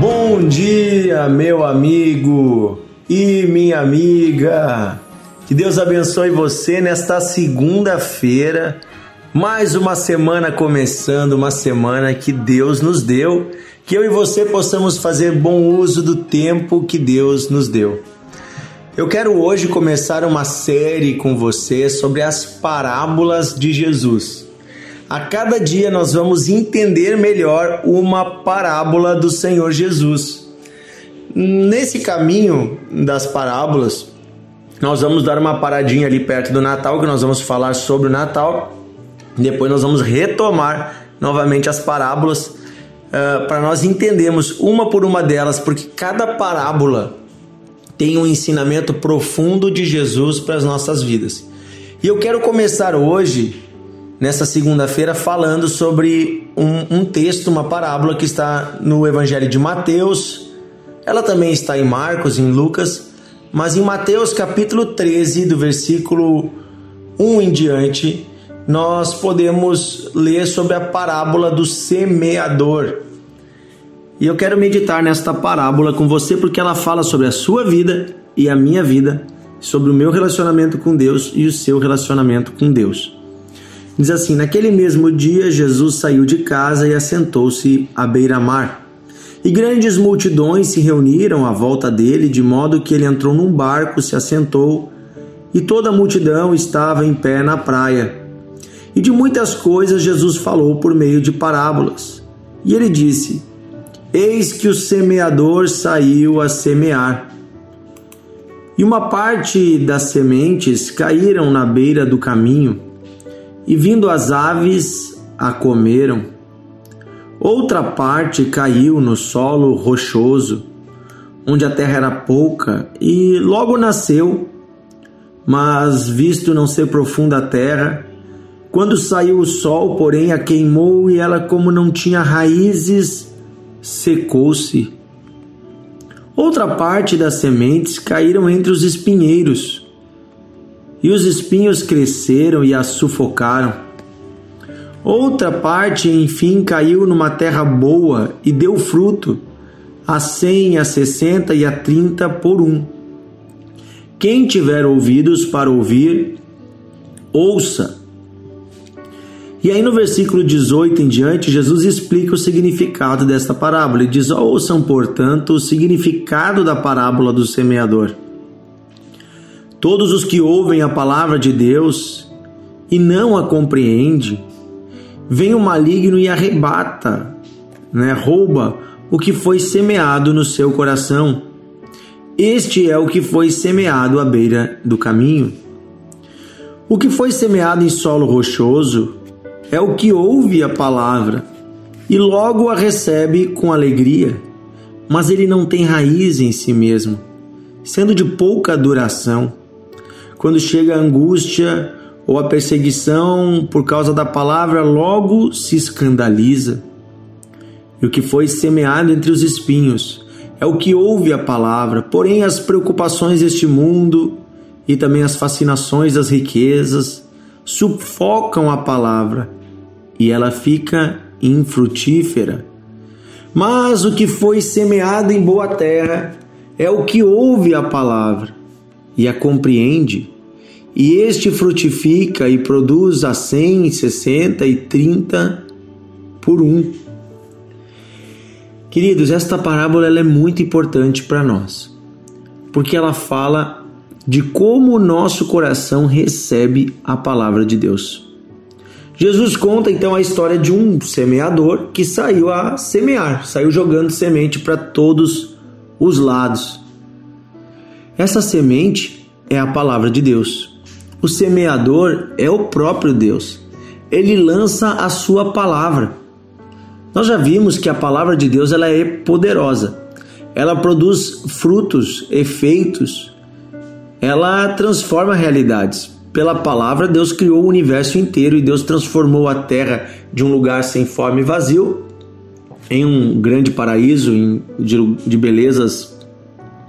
Bom dia, meu amigo e minha amiga. Que Deus abençoe você nesta segunda-feira. Mais uma semana começando, uma semana que Deus nos deu. Que eu e você possamos fazer bom uso do tempo que Deus nos deu. Eu quero hoje começar uma série com você sobre as parábolas de Jesus. A cada dia nós vamos entender melhor uma parábola do Senhor Jesus. Nesse caminho das parábolas, nós vamos dar uma paradinha ali perto do Natal, que nós vamos falar sobre o Natal. Depois nós vamos retomar novamente as parábolas uh, para nós entendermos uma por uma delas, porque cada parábola tem um ensinamento profundo de Jesus para as nossas vidas. E eu quero começar hoje nessa segunda-feira falando sobre um, um, texto, uma parábola que está no Evangelho de Mateus. Ela também está em Marcos, em Lucas, mas em Mateus capítulo 13, do versículo 1 em diante, nós podemos ler sobre a parábola do semeador. E eu quero meditar nesta parábola com você porque ela fala sobre a sua vida e a minha vida, sobre o meu relacionamento com Deus e o seu relacionamento com Deus. Diz assim: Naquele mesmo dia, Jesus saiu de casa e assentou-se à beira-mar. E grandes multidões se reuniram à volta dele, de modo que ele entrou num barco, se assentou, e toda a multidão estava em pé na praia. E de muitas coisas Jesus falou por meio de parábolas. E ele disse: Eis que o semeador saiu a semear. E uma parte das sementes caíram na beira do caminho e vindo as aves a comeram. Outra parte caiu no solo rochoso, onde a terra era pouca, e logo nasceu. Mas, visto não ser profunda a terra, quando saiu o sol, porém, a queimou e ela, como não tinha raízes, secou-se. Outra parte das sementes caíram entre os espinheiros e os espinhos cresceram e a sufocaram. Outra parte, enfim, caiu numa terra boa e deu fruto, a cem, a sessenta e a trinta por um. Quem tiver ouvidos para ouvir, ouça. E aí no versículo 18 em diante, Jesus explica o significado desta parábola. Ele diz: Ouçam, portanto, o significado da parábola do semeador. Todos os que ouvem a palavra de Deus e não a compreendem, vem o maligno e arrebata, né, rouba o que foi semeado no seu coração. Este é o que foi semeado à beira do caminho. O que foi semeado em solo rochoso é o que ouve a palavra e logo a recebe com alegria, mas ele não tem raiz em si mesmo, sendo de pouca duração quando chega a angústia ou a perseguição por causa da palavra, logo se escandaliza. E o que foi semeado entre os espinhos é o que ouve a palavra, porém as preocupações deste mundo e também as fascinações das riquezas sufocam a palavra e ela fica infrutífera. Mas o que foi semeado em boa terra é o que ouve a palavra e a compreende, e este frutifica e produz a cem, sessenta e trinta por um. Queridos, esta parábola é muito importante para nós, porque ela fala de como o nosso coração recebe a palavra de Deus. Jesus conta então a história de um semeador que saiu a semear, saiu jogando semente para todos os lados. Essa semente é a palavra de Deus. O semeador é o próprio Deus. Ele lança a sua palavra. Nós já vimos que a palavra de Deus ela é poderosa. Ela produz frutos, efeitos. Ela transforma realidades. Pela palavra, Deus criou o universo inteiro e Deus transformou a terra de um lugar sem forma e vazio em um grande paraíso de, belezas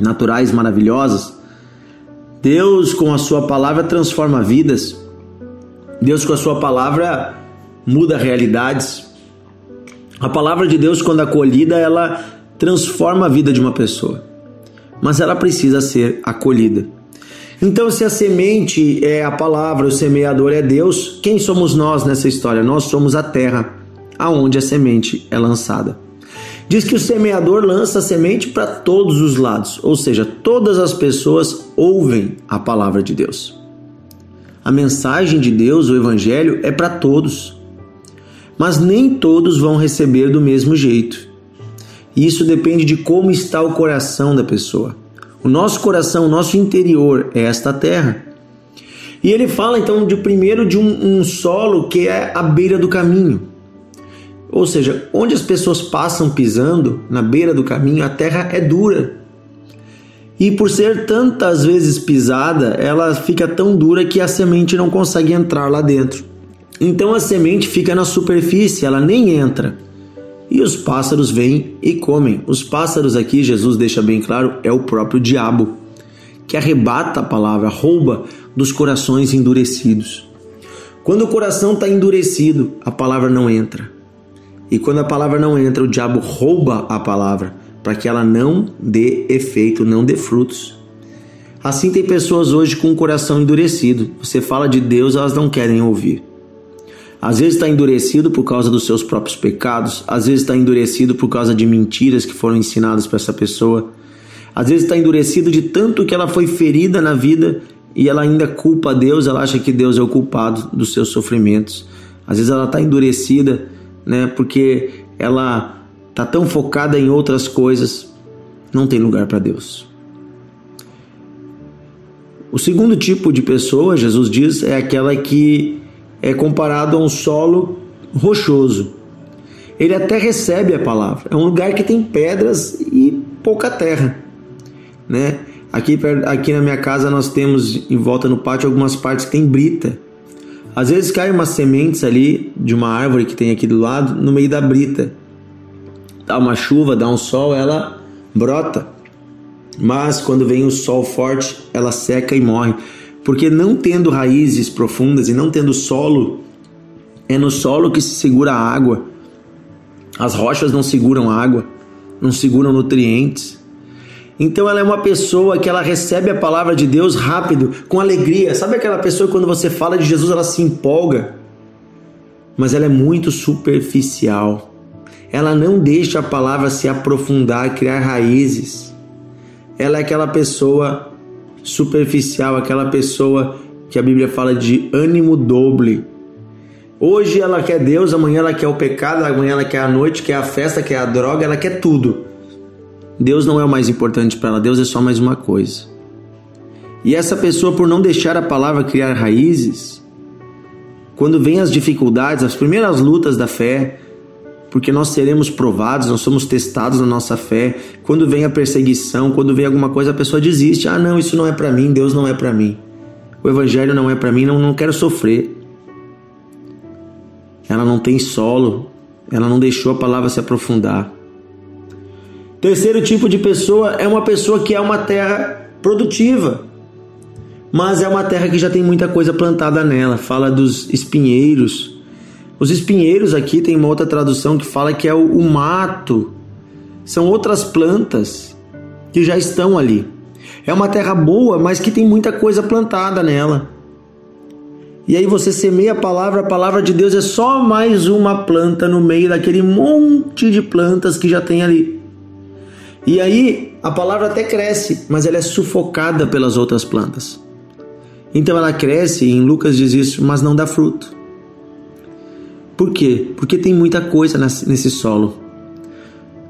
naturais maravilhosas. Deus, com a Sua palavra, transforma vidas. Deus, com a Sua palavra, muda realidades. A palavra de Deus, quando acolhida, ela transforma a vida de uma pessoa, mas ela precisa ser acolhida. Então, se a semente é a palavra, o semeador é Deus, quem somos nós nessa história? Nós somos a terra aonde a semente é lançada. Diz que o semeador lança a semente para todos os lados, ou seja, todas as pessoas ouvem a palavra de Deus. A mensagem de Deus, o evangelho, é para todos. Mas nem todos vão receber do mesmo jeito. Isso depende de como está o coração da pessoa. O nosso coração, o nosso interior é esta terra. E ele fala então de primeiro de um, um solo que é a beira do caminho. Ou seja, onde as pessoas passam pisando, na beira do caminho, a terra é dura. E por ser tantas vezes pisada, ela fica tão dura que a semente não consegue entrar lá dentro. Então a semente fica na superfície, ela nem entra. E os pássaros vêm e comem. Os pássaros aqui, Jesus deixa bem claro, é o próprio diabo, que arrebata a palavra, rouba dos corações endurecidos. Quando o coração está endurecido, a palavra não entra. E quando a palavra não entra, o diabo rouba a palavra para que ela não dê efeito, não dê frutos. Assim tem pessoas hoje com o coração endurecido. Você fala de Deus, elas não querem ouvir. Às vezes está endurecido por causa dos seus próprios pecados, às vezes está endurecido por causa de mentiras que foram ensinadas para essa pessoa, às vezes está endurecido de tanto que ela foi ferida na vida e ela ainda culpa Deus, ela acha que Deus é o culpado dos seus sofrimentos. Às vezes ela está endurecida, né, porque ela está tão focada em outras coisas, não tem lugar para Deus. O segundo tipo de pessoa, Jesus diz, é aquela que é comparado a um solo rochoso. Ele até recebe a palavra. É um lugar que tem pedras e pouca terra, né? Aqui, aqui na minha casa nós temos em volta no pátio algumas partes que tem brita. Às vezes caem umas sementes ali de uma árvore que tem aqui do lado no meio da brita. Dá uma chuva, dá um sol, ela brota. Mas quando vem o sol forte, ela seca e morre porque não tendo raízes profundas e não tendo solo, é no solo que se segura a água. As rochas não seguram água, não seguram nutrientes. Então ela é uma pessoa que ela recebe a palavra de Deus rápido, com alegria. Sabe aquela pessoa que quando você fala de Jesus ela se empolga? Mas ela é muito superficial. Ela não deixa a palavra se aprofundar, criar raízes. Ela é aquela pessoa superficial, aquela pessoa que a Bíblia fala de ânimo doble. Hoje ela quer Deus, amanhã ela quer o pecado, amanhã ela quer a noite, quer a festa, quer a droga, ela quer tudo. Deus não é o mais importante para ela, Deus é só mais uma coisa. E essa pessoa, por não deixar a palavra criar raízes, quando vem as dificuldades, as primeiras lutas da fé, porque nós seremos provados, nós somos testados na nossa fé. Quando vem a perseguição, quando vem alguma coisa, a pessoa desiste. Ah, não, isso não é para mim, Deus não é para mim. O evangelho não é para mim, não, não quero sofrer. Ela não tem solo, ela não deixou a palavra se aprofundar. Terceiro tipo de pessoa é uma pessoa que é uma terra produtiva, mas é uma terra que já tem muita coisa plantada nela. Fala dos espinheiros, os espinheiros aqui tem uma outra tradução que fala que é o, o mato. São outras plantas que já estão ali. É uma terra boa, mas que tem muita coisa plantada nela. E aí você semeia a palavra, a palavra de Deus é só mais uma planta no meio daquele monte de plantas que já tem ali. E aí a palavra até cresce, mas ela é sufocada pelas outras plantas. Então ela cresce, e em Lucas diz isso, mas não dá fruto. Por quê? Porque tem muita coisa nesse solo.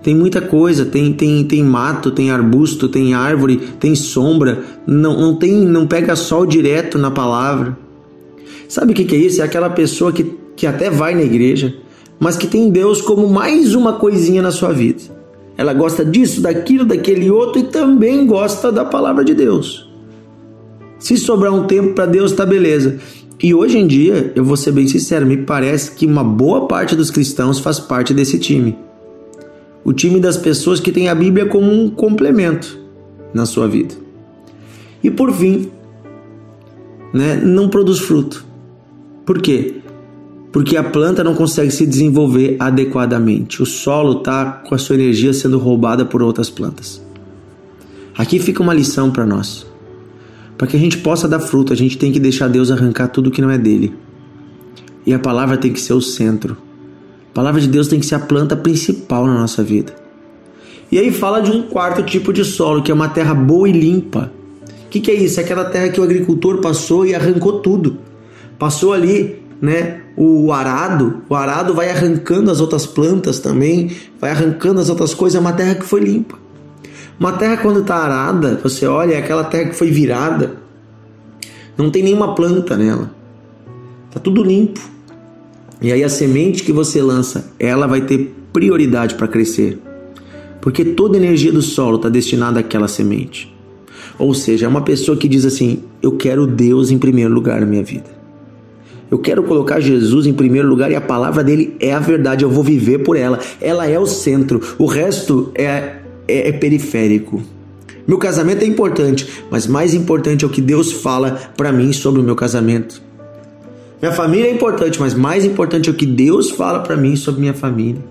Tem muita coisa, tem, tem, tem mato, tem arbusto, tem árvore, tem sombra, não, não tem, não pega sol direto na palavra. Sabe o que, que é isso? É aquela pessoa que, que até vai na igreja, mas que tem Deus como mais uma coisinha na sua vida. Ela gosta disso, daquilo, daquele outro e também gosta da palavra de Deus. Se sobrar um tempo para Deus, tá beleza. E hoje em dia, eu vou ser bem sincero, me parece que uma boa parte dos cristãos faz parte desse time. O time das pessoas que tem a Bíblia como um complemento na sua vida. E por fim, né, não produz fruto. Por quê? Porque a planta não consegue se desenvolver adequadamente. O solo está com a sua energia sendo roubada por outras plantas. Aqui fica uma lição para nós. Para que a gente possa dar fruto, a gente tem que deixar Deus arrancar tudo que não é dele. E a palavra tem que ser o centro. A palavra de Deus tem que ser a planta principal na nossa vida. E aí fala de um quarto tipo de solo, que é uma terra boa e limpa. O que, que é isso? É aquela terra que o agricultor passou e arrancou tudo. Passou ali, né? O arado, o arado vai arrancando as outras plantas também, vai arrancando as outras coisas. É uma terra que foi limpa. Uma terra quando está arada, você olha, é aquela terra que foi virada. Não tem nenhuma planta nela. Tá tudo limpo. E aí a semente que você lança, ela vai ter prioridade para crescer. Porque toda a energia do solo está destinada àquela semente. Ou seja, é uma pessoa que diz assim: Eu quero Deus em primeiro lugar na minha vida. Eu quero colocar Jesus em primeiro lugar e a palavra dele é a verdade. Eu vou viver por ela. Ela é o centro. O resto é, é, é periférico. Meu casamento é importante, mas mais importante é o que Deus fala para mim sobre o meu casamento. Minha família é importante, mas mais importante é o que Deus fala para mim sobre minha família.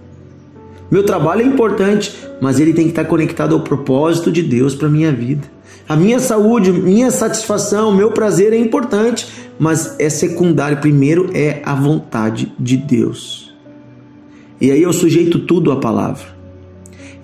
Meu trabalho é importante, mas ele tem que estar conectado ao propósito de Deus para minha vida. A minha saúde, minha satisfação, meu prazer é importante, mas é secundário. Primeiro é a vontade de Deus. E aí eu sujeito tudo à palavra.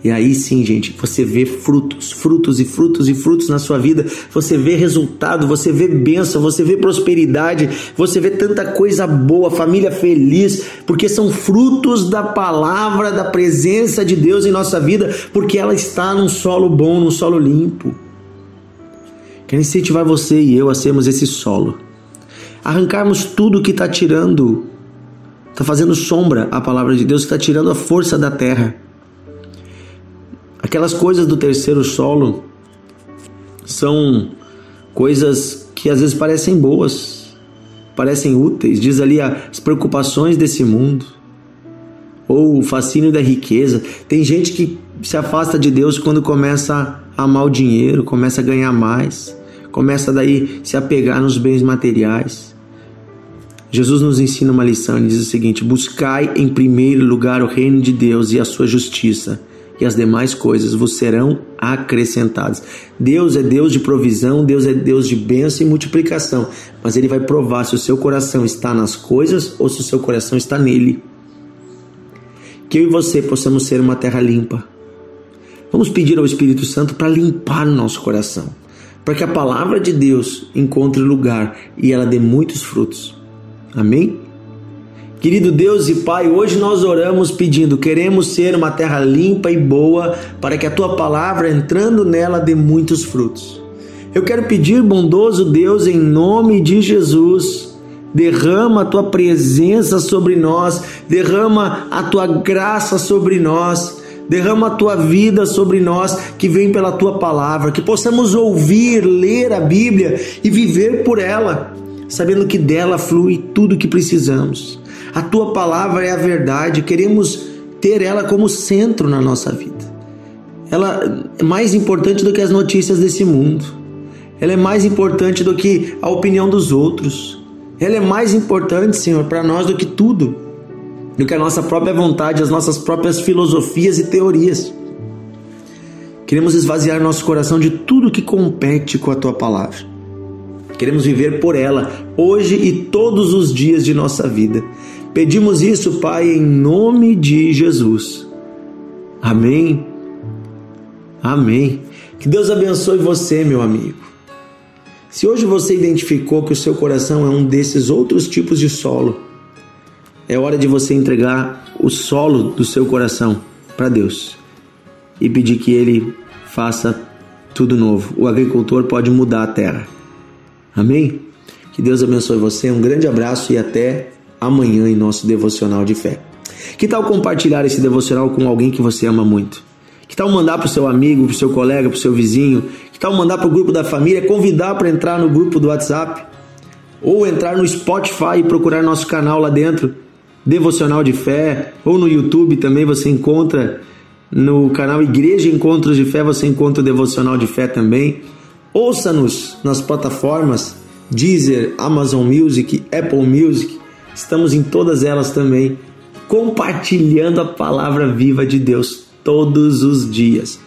E aí sim, gente, você vê frutos, frutos e frutos e frutos na sua vida. Você vê resultado, você vê bênção, você vê prosperidade, você vê tanta coisa boa, família feliz, porque são frutos da palavra, da presença de Deus em nossa vida, porque ela está num solo bom, num solo limpo. Quero incentivar você e eu a sermos esse solo. Arrancarmos tudo que está tirando, está fazendo sombra à palavra de Deus, está tirando a força da terra. Aquelas coisas do terceiro solo são coisas que às vezes parecem boas, parecem úteis. Diz ali as preocupações desse mundo, ou o fascínio da riqueza. Tem gente que se afasta de Deus quando começa a amar o dinheiro, começa a ganhar mais, começa daí se apegar nos bens materiais. Jesus nos ensina uma lição, ele diz o seguinte: buscai em primeiro lugar o reino de Deus e a sua justiça e as demais coisas vos serão acrescentadas. Deus é Deus de provisão, Deus é Deus de bênção e multiplicação, mas Ele vai provar se o seu coração está nas coisas ou se o seu coração está nele. Que eu e você possamos ser uma terra limpa. Vamos pedir ao Espírito Santo para limpar o nosso coração, para que a palavra de Deus encontre lugar e ela dê muitos frutos. Amém? Querido Deus e Pai, hoje nós oramos pedindo, queremos ser uma terra limpa e boa, para que a tua palavra, entrando nela, dê muitos frutos. Eu quero pedir, bondoso Deus, em nome de Jesus, derrama a tua presença sobre nós, derrama a tua graça sobre nós. Derrama a tua vida sobre nós que vem pela tua palavra, que possamos ouvir, ler a Bíblia e viver por ela, sabendo que dela flui tudo o que precisamos. A tua palavra é a verdade, queremos ter ela como centro na nossa vida. Ela é mais importante do que as notícias desse mundo. Ela é mais importante do que a opinião dos outros. Ela é mais importante, Senhor, para nós do que tudo, do que a nossa própria vontade, as nossas próprias filosofias e teorias. Queremos esvaziar nosso coração de tudo que compete com a tua palavra. Queremos viver por ela, hoje e todos os dias de nossa vida. Pedimos isso, Pai, em nome de Jesus. Amém. Amém. Que Deus abençoe você, meu amigo. Se hoje você identificou que o seu coração é um desses outros tipos de solo, é hora de você entregar o solo do seu coração para Deus e pedir que Ele faça tudo novo. O agricultor pode mudar a terra. Amém? Que Deus abençoe você. Um grande abraço e até amanhã em nosso devocional de fé. Que tal compartilhar esse devocional com alguém que você ama muito? Que tal mandar para o seu amigo, para o seu colega, para o seu vizinho? Que tal mandar para o grupo da família, convidar para entrar no grupo do WhatsApp? Ou entrar no Spotify e procurar nosso canal lá dentro, Devocional de Fé, ou no YouTube também você encontra no canal Igreja Encontros de Fé, você encontra o Devocional de Fé também. Ouça-nos nas plataformas Deezer, Amazon Music, Apple Music, estamos em todas elas também, compartilhando a palavra viva de Deus todos os dias.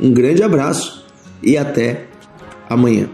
Um grande abraço e até amanhã.